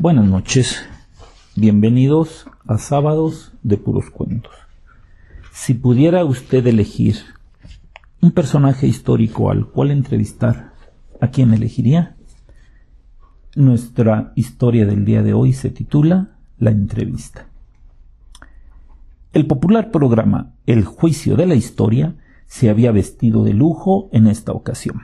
Buenas noches, bienvenidos a Sábados de Puros Cuentos. Si pudiera usted elegir un personaje histórico al cual entrevistar, ¿a quién elegiría? Nuestra historia del día de hoy se titula La entrevista. El popular programa El juicio de la historia se había vestido de lujo en esta ocasión.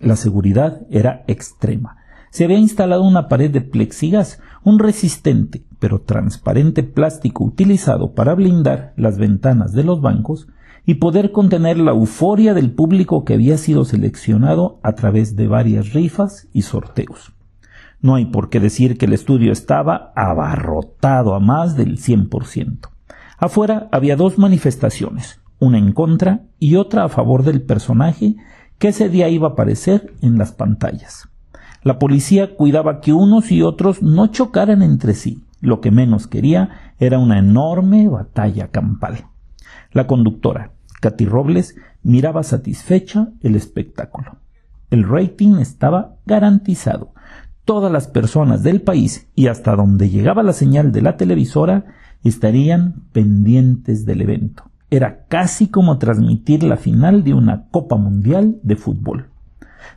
La seguridad era extrema. Se había instalado una pared de plexigas, un resistente pero transparente plástico utilizado para blindar las ventanas de los bancos y poder contener la euforia del público que había sido seleccionado a través de varias rifas y sorteos. No hay por qué decir que el estudio estaba abarrotado a más del 100%. Afuera había dos manifestaciones, una en contra y otra a favor del personaje que ese día iba a aparecer en las pantallas. La policía cuidaba que unos y otros no chocaran entre sí. Lo que menos quería era una enorme batalla campal. La conductora, Katy Robles, miraba satisfecha el espectáculo. El rating estaba garantizado. Todas las personas del país y hasta donde llegaba la señal de la televisora estarían pendientes del evento. Era casi como transmitir la final de una Copa Mundial de fútbol.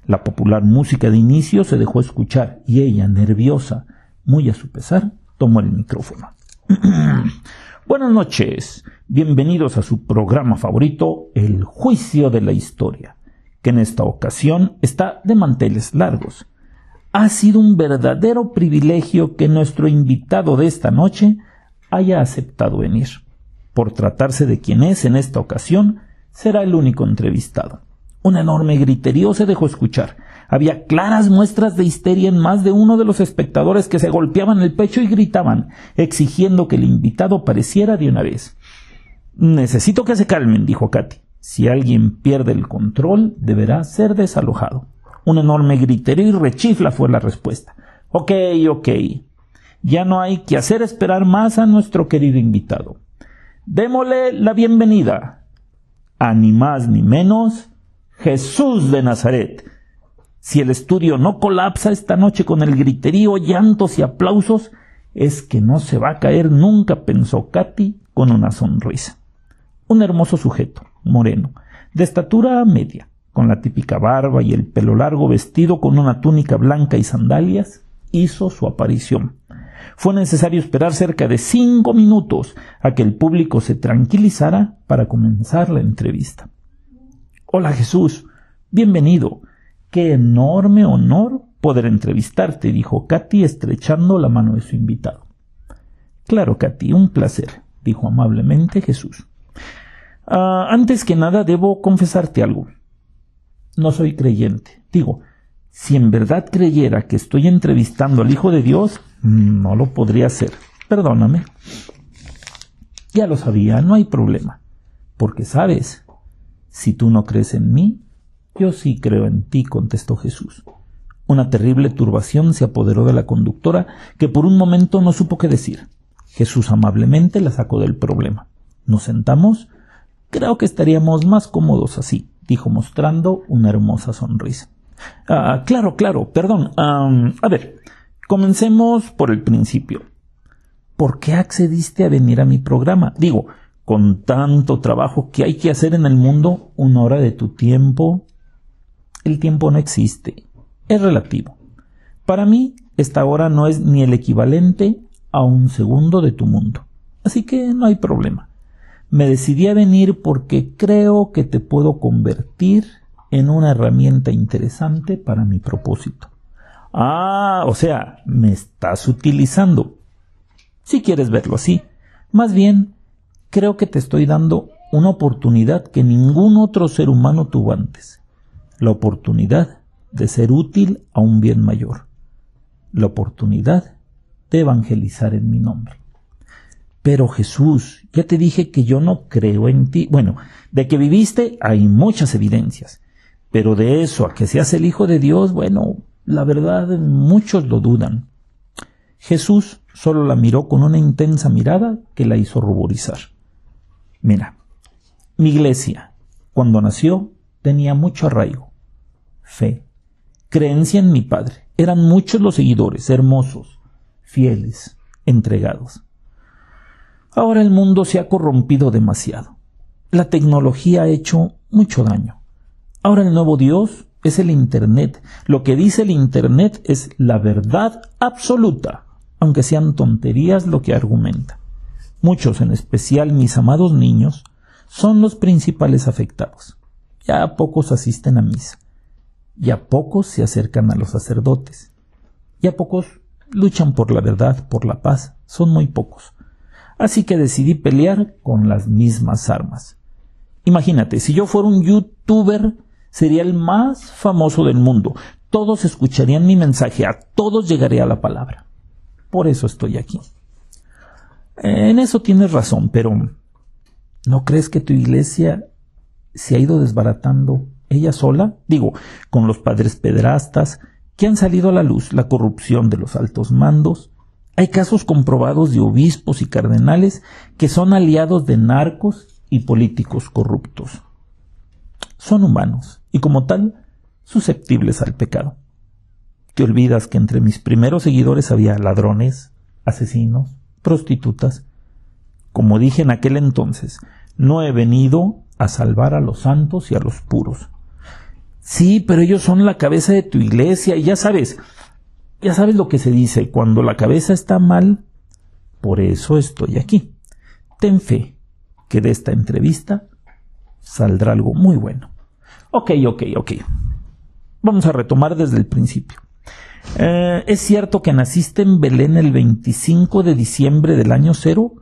La popular música de inicio se dejó escuchar y ella, nerviosa, muy a su pesar, tomó el micrófono. Buenas noches, bienvenidos a su programa favorito, El Juicio de la Historia, que en esta ocasión está de manteles largos. Ha sido un verdadero privilegio que nuestro invitado de esta noche haya aceptado venir. Por tratarse de quien es en esta ocasión, será el único entrevistado. Un enorme griterío se dejó escuchar. Había claras muestras de histeria en más de uno de los espectadores que se golpeaban el pecho y gritaban, exigiendo que el invitado pareciera de una vez. Necesito que se calmen, dijo Katy. Si alguien pierde el control, deberá ser desalojado. Un enorme griterío y rechifla fue la respuesta. Ok, ok. Ya no hay que hacer esperar más a nuestro querido invitado. Démosle la bienvenida a ni más ni menos Jesús de Nazaret. Si el estudio no colapsa esta noche con el griterío, llantos y aplausos, es que no se va a caer nunca, pensó Katy con una sonrisa. Un hermoso sujeto, moreno, de estatura media, con la típica barba y el pelo largo vestido con una túnica blanca y sandalias, hizo su aparición. Fue necesario esperar cerca de cinco minutos a que el público se tranquilizara para comenzar la entrevista. Hola Jesús, bienvenido. Qué enorme honor poder entrevistarte, dijo Katy estrechando la mano de su invitado. Claro, Katy, un placer, dijo amablemente Jesús. Ah, antes que nada debo confesarte algo. No soy creyente. Digo, si en verdad creyera que estoy entrevistando al Hijo de Dios, no lo podría hacer. Perdóname. Ya lo sabía, no hay problema. Porque sabes, si tú no crees en mí, yo sí creo en ti, contestó Jesús. Una terrible turbación se apoderó de la conductora, que por un momento no supo qué decir. Jesús amablemente la sacó del problema. ¿Nos sentamos? Creo que estaríamos más cómodos así, dijo mostrando una hermosa sonrisa. Ah, claro, claro, perdón. a ver, comencemos por el principio. ¿Por qué accediste a venir a mi programa? Digo, con tanto trabajo que hay que hacer en el mundo, una hora de tu tiempo. El tiempo no existe, es relativo. Para mí, esta hora no es ni el equivalente a un segundo de tu mundo. Así que no hay problema. Me decidí a venir porque creo que te puedo convertir en una herramienta interesante para mi propósito. Ah, o sea, me estás utilizando. Si quieres verlo así. Más bien, creo que te estoy dando una oportunidad que ningún otro ser humano tuvo antes. La oportunidad de ser útil a un bien mayor. La oportunidad de evangelizar en mi nombre. Pero Jesús, ya te dije que yo no creo en ti. Bueno, de que viviste hay muchas evidencias. Pero de eso a que seas el Hijo de Dios, bueno, la verdad muchos lo dudan. Jesús solo la miró con una intensa mirada que la hizo ruborizar. Mira, mi iglesia, cuando nació, tenía mucho arraigo, fe, creencia en mi Padre. Eran muchos los seguidores, hermosos, fieles, entregados. Ahora el mundo se ha corrompido demasiado. La tecnología ha hecho mucho daño. Ahora el nuevo Dios es el Internet. Lo que dice el Internet es la verdad absoluta, aunque sean tonterías lo que argumenta. Muchos, en especial mis amados niños, son los principales afectados. Ya pocos asisten a misa. Ya pocos se acercan a los sacerdotes. Ya pocos luchan por la verdad, por la paz. Son muy pocos. Así que decidí pelear con las mismas armas. Imagínate, si yo fuera un youtuber, sería el más famoso del mundo. Todos escucharían mi mensaje, a todos llegaría la palabra. Por eso estoy aquí. En eso tienes razón, pero ¿no crees que tu iglesia se ha ido desbaratando ella sola? Digo, con los padres pedrastas que han salido a la luz, la corrupción de los altos mandos. Hay casos comprobados de obispos y cardenales que son aliados de narcos y políticos corruptos. Son humanos y como tal susceptibles al pecado. Te olvidas que entre mis primeros seguidores había ladrones, asesinos, prostitutas. Como dije en aquel entonces, no he venido a salvar a los santos y a los puros. Sí, pero ellos son la cabeza de tu iglesia y ya sabes, ya sabes lo que se dice, cuando la cabeza está mal, por eso estoy aquí. Ten fe que de esta entrevista saldrá algo muy bueno. Ok, ok, ok. Vamos a retomar desde el principio. Eh, ¿Es cierto que naciste en Belén el 25 de diciembre del año cero?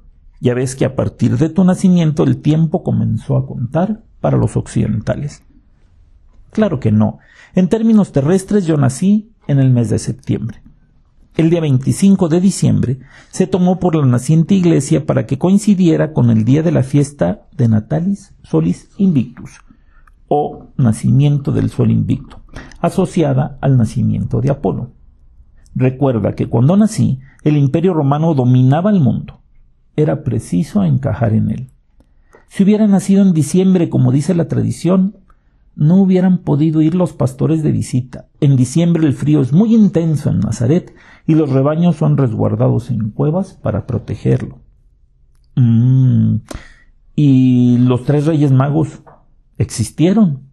Ya ves que a partir de tu nacimiento el tiempo comenzó a contar para los occidentales. Claro que no. En términos terrestres yo nací en el mes de septiembre. El día 25 de diciembre se tomó por la naciente iglesia para que coincidiera con el día de la fiesta de Natalis Solis Invictus, o nacimiento del sol invicto, asociada al nacimiento de Apolo. Recuerda que cuando nací, el imperio romano dominaba el mundo. Era preciso encajar en él. Si hubiera nacido en diciembre, como dice la tradición, no hubieran podido ir los pastores de visita. En diciembre el frío es muy intenso en Nazaret y los rebaños son resguardados en cuevas para protegerlo. Mm. ¿Y los tres reyes magos existieron?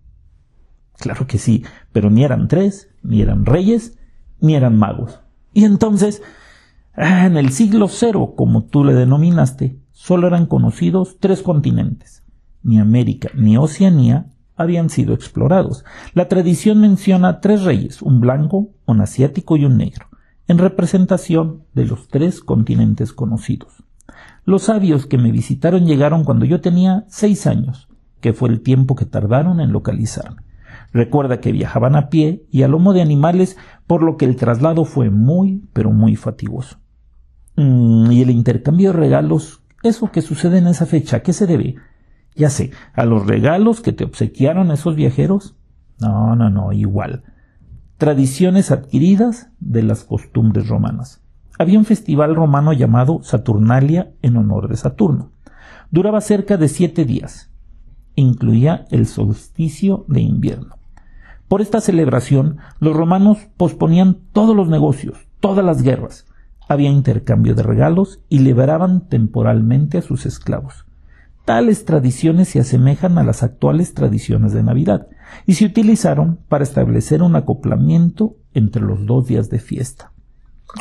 Claro que sí, pero ni eran tres, ni eran reyes, ni eran magos. Y entonces, ah, en el siglo cero, como tú le denominaste, solo eran conocidos tres continentes. Ni América ni Oceanía habían sido explorados. La tradición menciona tres reyes, un blanco, un asiático y un negro, en representación de los tres continentes conocidos. Los sabios que me visitaron llegaron cuando yo tenía seis años, que fue el tiempo que tardaron en localizarme. Recuerda que viajaban a pie y a lomo de animales, por lo que el traslado fue muy, pero muy fatigoso. Mm, y el intercambio de regalos, eso que sucede en esa fecha, ¿a qué se debe? Ya sé, a los regalos que te obsequiaron esos viajeros. No, no, no, igual. Tradiciones adquiridas de las costumbres romanas. Había un festival romano llamado Saturnalia en honor de Saturno. Duraba cerca de siete días. Incluía el solsticio de invierno. Por esta celebración, los romanos posponían todos los negocios, todas las guerras. Había intercambio de regalos y liberaban temporalmente a sus esclavos. Tales tradiciones se asemejan a las actuales tradiciones de Navidad y se utilizaron para establecer un acoplamiento entre los dos días de fiesta.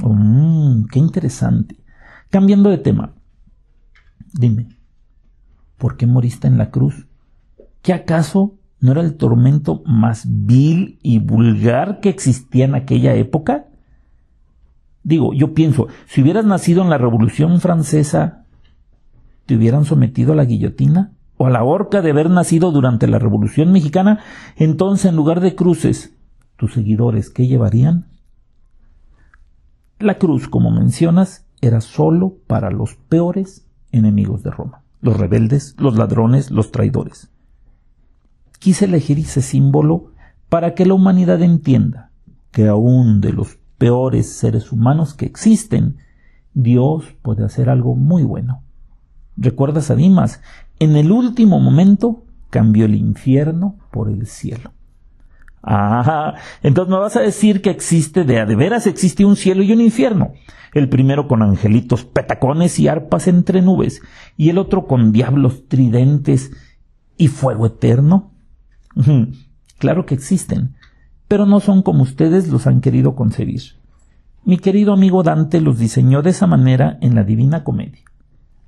Mmm, qué interesante. Cambiando de tema. Dime, ¿por qué moriste en la cruz? ¿Qué acaso ¿No era el tormento más vil y vulgar que existía en aquella época? Digo, yo pienso, si hubieras nacido en la Revolución Francesa, ¿te hubieran sometido a la guillotina? ¿O a la horca de haber nacido durante la Revolución Mexicana? Entonces, en lugar de cruces, ¿tus seguidores qué llevarían? La cruz, como mencionas, era sólo para los peores enemigos de Roma, los rebeldes, los ladrones, los traidores quise elegir ese símbolo para que la humanidad entienda que aún de los peores seres humanos que existen, Dios puede hacer algo muy bueno. ¿Recuerdas a Dimas? En el último momento cambió el infierno por el cielo. Ah, entonces me vas a decir que existe, de a de veras existe un cielo y un infierno. El primero con angelitos petacones y arpas entre nubes, y el otro con diablos tridentes y fuego eterno. Claro que existen, pero no son como ustedes los han querido concebir. Mi querido amigo Dante los diseñó de esa manera en la Divina Comedia.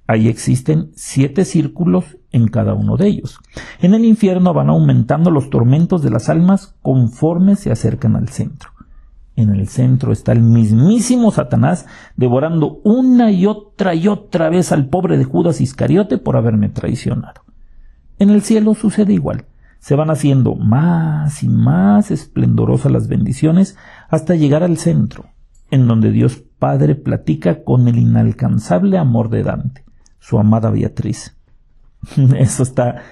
Ahí existen siete círculos en cada uno de ellos. En el infierno van aumentando los tormentos de las almas conforme se acercan al centro. En el centro está el mismísimo Satanás devorando una y otra y otra vez al pobre de Judas Iscariote por haberme traicionado. En el cielo sucede igual. Se van haciendo más y más esplendorosas las bendiciones hasta llegar al centro, en donde Dios Padre platica con el inalcanzable amor de Dante su amada Beatriz. Eso está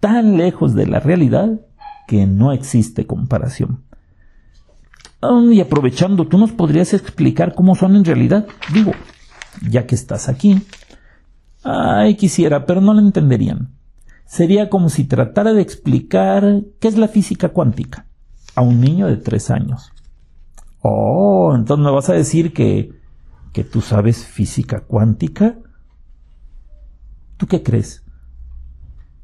tan lejos de la realidad que no existe comparación. y aprovechando, ¿tú nos podrías explicar cómo son en realidad? Digo, ya que estás aquí. Ay, quisiera, pero no lo entenderían. Sería como si tratara de explicar qué es la física cuántica a un niño de tres años. Oh, entonces me vas a decir que, que tú sabes física cuántica. ¿Tú qué crees?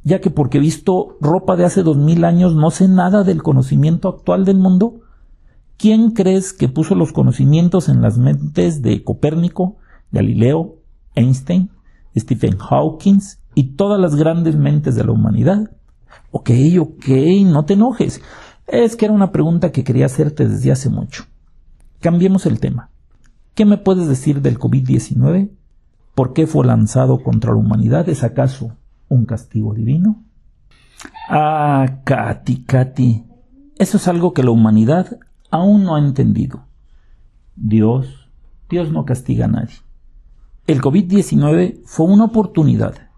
Ya que porque he visto ropa de hace dos mil años no sé nada del conocimiento actual del mundo. ¿Quién crees que puso los conocimientos en las mentes de Copérnico, Galileo, Einstein, Stephen Hawking y todas las grandes mentes de la humanidad? Ok, ok, no te enojes. Es que era una pregunta que quería hacerte desde hace mucho. Cambiemos el tema. ¿Qué me puedes decir del COVID-19? ¿Por qué fue lanzado contra la humanidad? ¿Es acaso un castigo divino? Ah, Katy, Katy, eso es algo que la humanidad aún no ha entendido. Dios, Dios no castiga a nadie. El COVID-19 fue una oportunidad,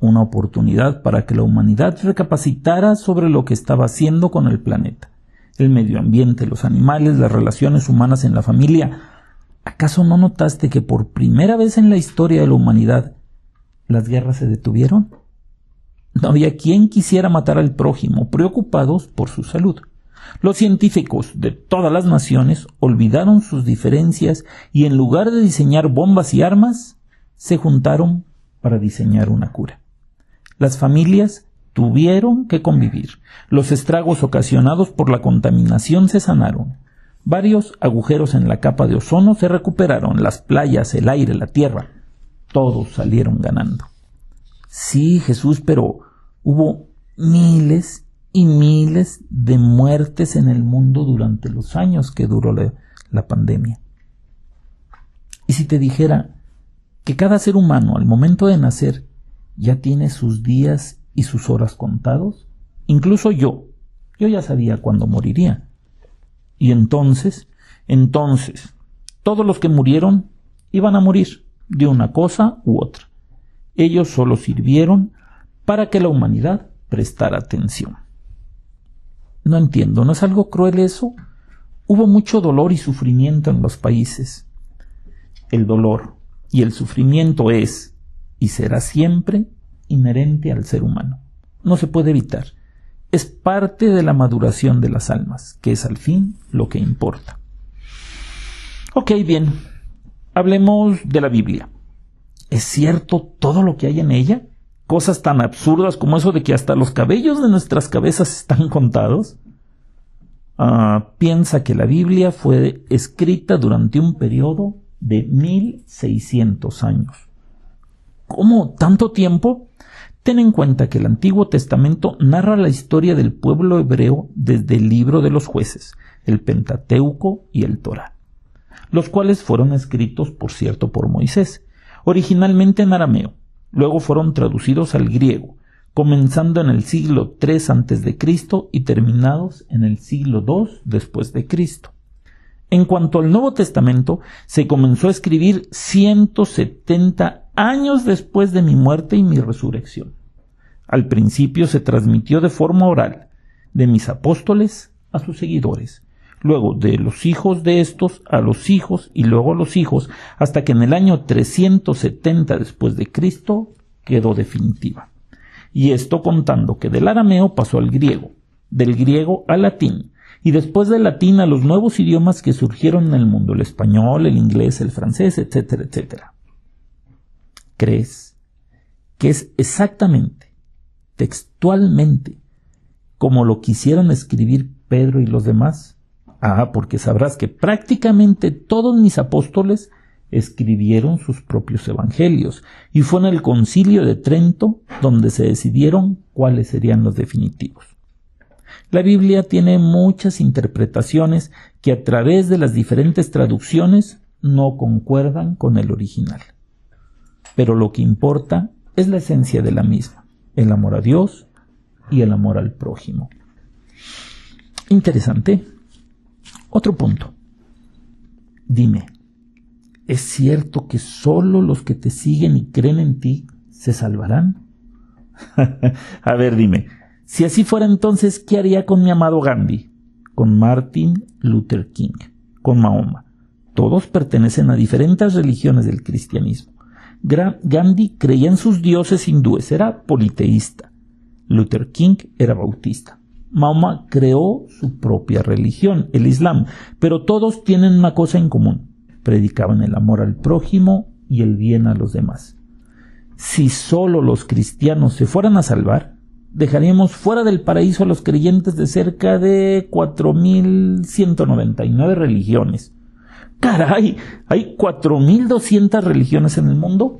una oportunidad para que la humanidad recapacitara sobre lo que estaba haciendo con el planeta, el medio ambiente, los animales, las relaciones humanas en la familia, ¿Acaso no notaste que por primera vez en la historia de la humanidad las guerras se detuvieron? No había quien quisiera matar al prójimo, preocupados por su salud. Los científicos de todas las naciones olvidaron sus diferencias y en lugar de diseñar bombas y armas, se juntaron para diseñar una cura. Las familias tuvieron que convivir. Los estragos ocasionados por la contaminación se sanaron. Varios agujeros en la capa de ozono se recuperaron, las playas, el aire, la tierra, todos salieron ganando. Sí, Jesús, pero hubo miles y miles de muertes en el mundo durante los años que duró la, la pandemia. Y si te dijera que cada ser humano al momento de nacer ya tiene sus días y sus horas contados, incluso yo, yo ya sabía cuándo moriría. Y entonces, entonces, todos los que murieron iban a morir de una cosa u otra. Ellos solo sirvieron para que la humanidad prestara atención. No entiendo, ¿no es algo cruel eso? Hubo mucho dolor y sufrimiento en los países. El dolor y el sufrimiento es y será siempre inherente al ser humano. No se puede evitar es parte de la maduración de las almas, que es al fin lo que importa. Ok, bien, hablemos de la Biblia. ¿Es cierto todo lo que hay en ella? Cosas tan absurdas como eso de que hasta los cabellos de nuestras cabezas están contados. Ah, piensa que la Biblia fue escrita durante un periodo de 1600 años. ¿Cómo? ¿Tanto tiempo? Ten en cuenta que el Antiguo Testamento narra la historia del pueblo hebreo desde el libro de los jueces, el Pentateuco y el Torah, los cuales fueron escritos, por cierto, por Moisés, originalmente en arameo, luego fueron traducidos al griego, comenzando en el siglo III antes de Cristo y terminados en el siglo II después de Cristo. En cuanto al Nuevo Testamento, se comenzó a escribir 170 años después de mi muerte y mi resurrección. Al principio se transmitió de forma oral, de mis apóstoles a sus seguidores, luego de los hijos de estos a los hijos y luego a los hijos, hasta que en el año 370 después de Cristo quedó definitiva. Y esto contando que del arameo pasó al griego, del griego al latín, y después del latín a los nuevos idiomas que surgieron en el mundo, el español, el inglés, el francés, etcétera, etcétera. ¿Crees que es exactamente, textualmente, como lo quisieron escribir Pedro y los demás? Ah, porque sabrás que prácticamente todos mis apóstoles escribieron sus propios evangelios, y fue en el concilio de Trento donde se decidieron cuáles serían los definitivos. La Biblia tiene muchas interpretaciones que a través de las diferentes traducciones no concuerdan con el original. Pero lo que importa es la esencia de la misma, el amor a Dios y el amor al prójimo. Interesante. Otro punto. Dime, ¿Es cierto que solo los que te siguen y creen en ti se salvarán? a ver, dime, si así fuera entonces, ¿qué haría con mi amado Gandhi? Con Martin Luther King, con Mahoma. Todos pertenecen a diferentes religiones del cristianismo. Gandhi creía en sus dioses hindúes, era politeísta. Luther King era bautista. Mahoma creó su propia religión, el Islam, pero todos tienen una cosa en común predicaban el amor al prójimo y el bien a los demás. Si solo los cristianos se fueran a salvar, dejaríamos fuera del paraíso a los creyentes de cerca de 4.199 religiones. Caray, ¿hay 4.200 religiones en el mundo?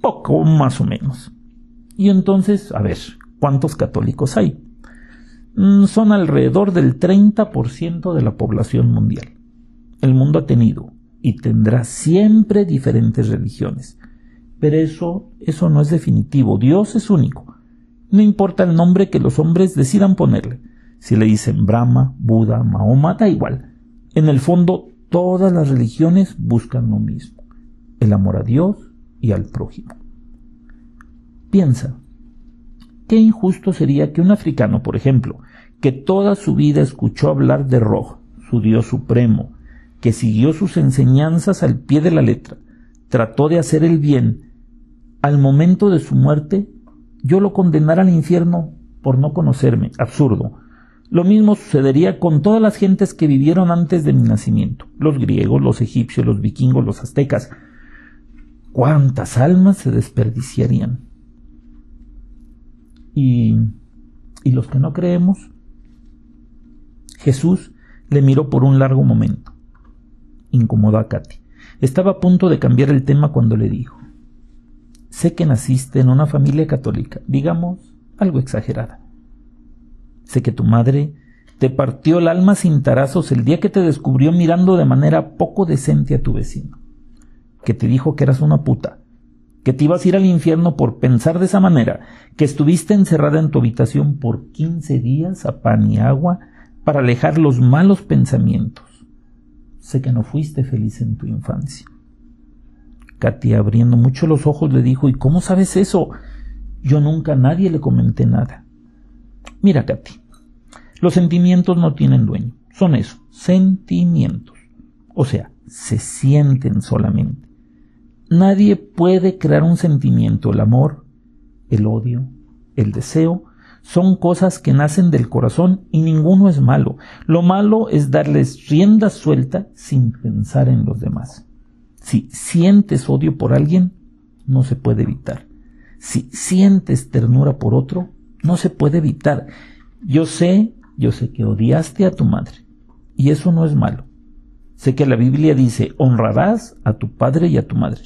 Poco más o menos. Y entonces, a ver, ¿cuántos católicos hay? Mm, son alrededor del 30% de la población mundial el mundo ha tenido y tendrá siempre diferentes religiones. Pero eso, eso no es definitivo. Dios es único. No importa el nombre que los hombres decidan ponerle. Si le dicen Brahma, Buda, Mahoma, da igual. En el fondo, todas las religiones buscan lo mismo. El amor a Dios y al prójimo. Piensa, qué injusto sería que un africano, por ejemplo, que toda su vida escuchó hablar de Roj, su Dios supremo, que siguió sus enseñanzas al pie de la letra, trató de hacer el bien, al momento de su muerte, yo lo condenara al infierno por no conocerme. Absurdo. Lo mismo sucedería con todas las gentes que vivieron antes de mi nacimiento, los griegos, los egipcios, los vikingos, los aztecas. ¿Cuántas almas se desperdiciarían? Y, y los que no creemos, Jesús le miró por un largo momento incomodó a Katy. Estaba a punto de cambiar el tema cuando le dijo Sé que naciste en una familia católica, digamos, algo exagerada. Sé que tu madre te partió el alma sin tarazos el día que te descubrió mirando de manera poco decente a tu vecino, que te dijo que eras una puta, que te ibas a ir al infierno por pensar de esa manera, que estuviste encerrada en tu habitación por quince días a pan y agua para alejar los malos pensamientos sé que no fuiste feliz en tu infancia. Katy, abriendo mucho los ojos, le dijo, ¿y cómo sabes eso? Yo nunca a nadie le comenté nada. Mira, Katy, los sentimientos no tienen dueño, son eso, sentimientos. O sea, se sienten solamente. Nadie puede crear un sentimiento, el amor, el odio, el deseo, son cosas que nacen del corazón y ninguno es malo. Lo malo es darles rienda suelta sin pensar en los demás. Si sientes odio por alguien, no se puede evitar. Si sientes ternura por otro, no se puede evitar. Yo sé, yo sé que odiaste a tu madre, y eso no es malo. Sé que la Biblia dice honrarás a tu padre y a tu madre,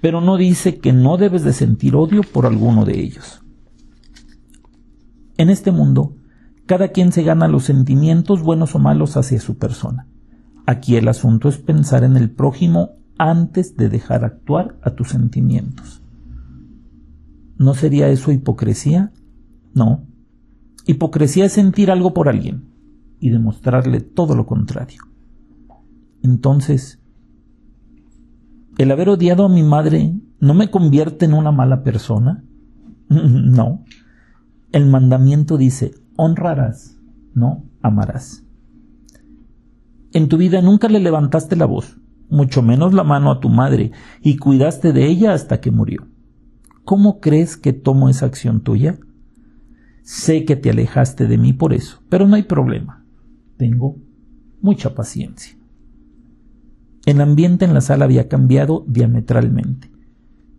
pero no dice que no debes de sentir odio por alguno de ellos. En este mundo, cada quien se gana los sentimientos buenos o malos hacia su persona. Aquí el asunto es pensar en el prójimo antes de dejar actuar a tus sentimientos. ¿No sería eso hipocresía? No. Hipocresía es sentir algo por alguien y demostrarle todo lo contrario. Entonces, ¿el haber odiado a mi madre no me convierte en una mala persona? no. El mandamiento dice, honrarás, no amarás. En tu vida nunca le levantaste la voz, mucho menos la mano a tu madre, y cuidaste de ella hasta que murió. ¿Cómo crees que tomo esa acción tuya? Sé que te alejaste de mí por eso, pero no hay problema. tengo mucha paciencia. El ambiente en la sala había cambiado diametralmente.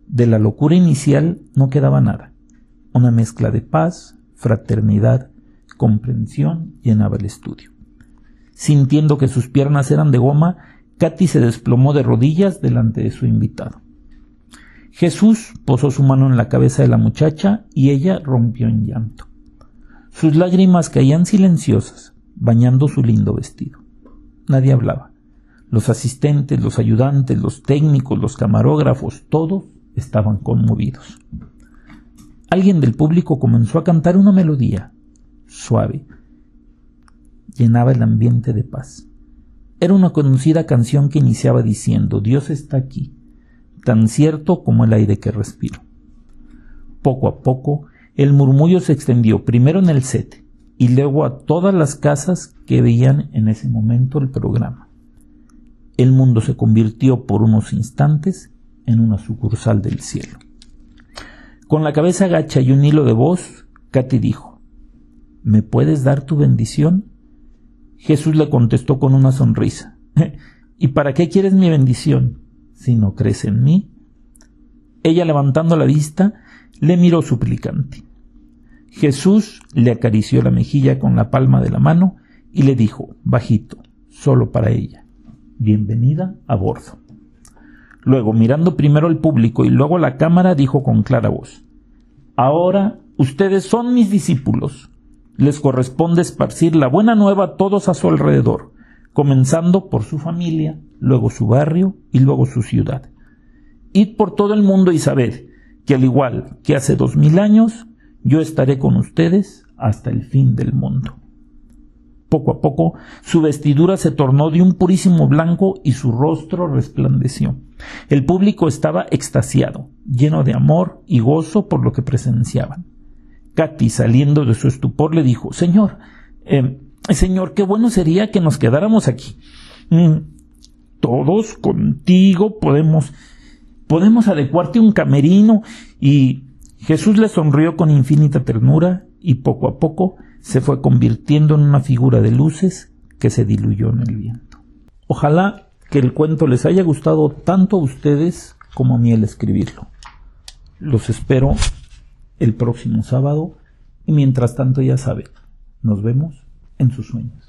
De la locura inicial no quedaba nada. Una mezcla de paz, fraternidad, comprensión llenaba el estudio. Sintiendo que sus piernas eran de goma, Katy se desplomó de rodillas delante de su invitado. Jesús posó su mano en la cabeza de la muchacha y ella rompió en llanto. Sus lágrimas caían silenciosas, bañando su lindo vestido. Nadie hablaba. Los asistentes, los ayudantes, los técnicos, los camarógrafos, todos estaban conmovidos. Alguien del público comenzó a cantar una melodía suave. Llenaba el ambiente de paz. Era una conocida canción que iniciaba diciendo Dios está aquí, tan cierto como el aire que respiro. Poco a poco, el murmullo se extendió primero en el set y luego a todas las casas que veían en ese momento el programa. El mundo se convirtió por unos instantes en una sucursal del cielo. Con la cabeza agacha y un hilo de voz, Katy dijo, ¿Me puedes dar tu bendición? Jesús le contestó con una sonrisa, ¿Y para qué quieres mi bendición si no crees en mí? Ella levantando la vista, le miró suplicante. Jesús le acarició la mejilla con la palma de la mano y le dijo, bajito, solo para ella, bienvenida a bordo. Luego, mirando primero al público y luego a la cámara, dijo con clara voz, Ahora ustedes son mis discípulos. Les corresponde esparcir la buena nueva a todos a su alrededor, comenzando por su familia, luego su barrio y luego su ciudad. Id por todo el mundo y sabed que al igual que hace dos mil años, yo estaré con ustedes hasta el fin del mundo. Poco a poco su vestidura se tornó de un purísimo blanco y su rostro resplandeció. El público estaba extasiado, lleno de amor y gozo por lo que presenciaban. Katy, saliendo de su estupor, le dijo Señor, eh, Señor, qué bueno sería que nos quedáramos aquí. Mm, todos contigo podemos podemos adecuarte un camerino y Jesús le sonrió con infinita ternura y poco a poco se fue convirtiendo en una figura de luces que se diluyó en el viento. Ojalá que el cuento les haya gustado tanto a ustedes como a mí el escribirlo. Los espero el próximo sábado y mientras tanto ya saben, nos vemos en sus sueños.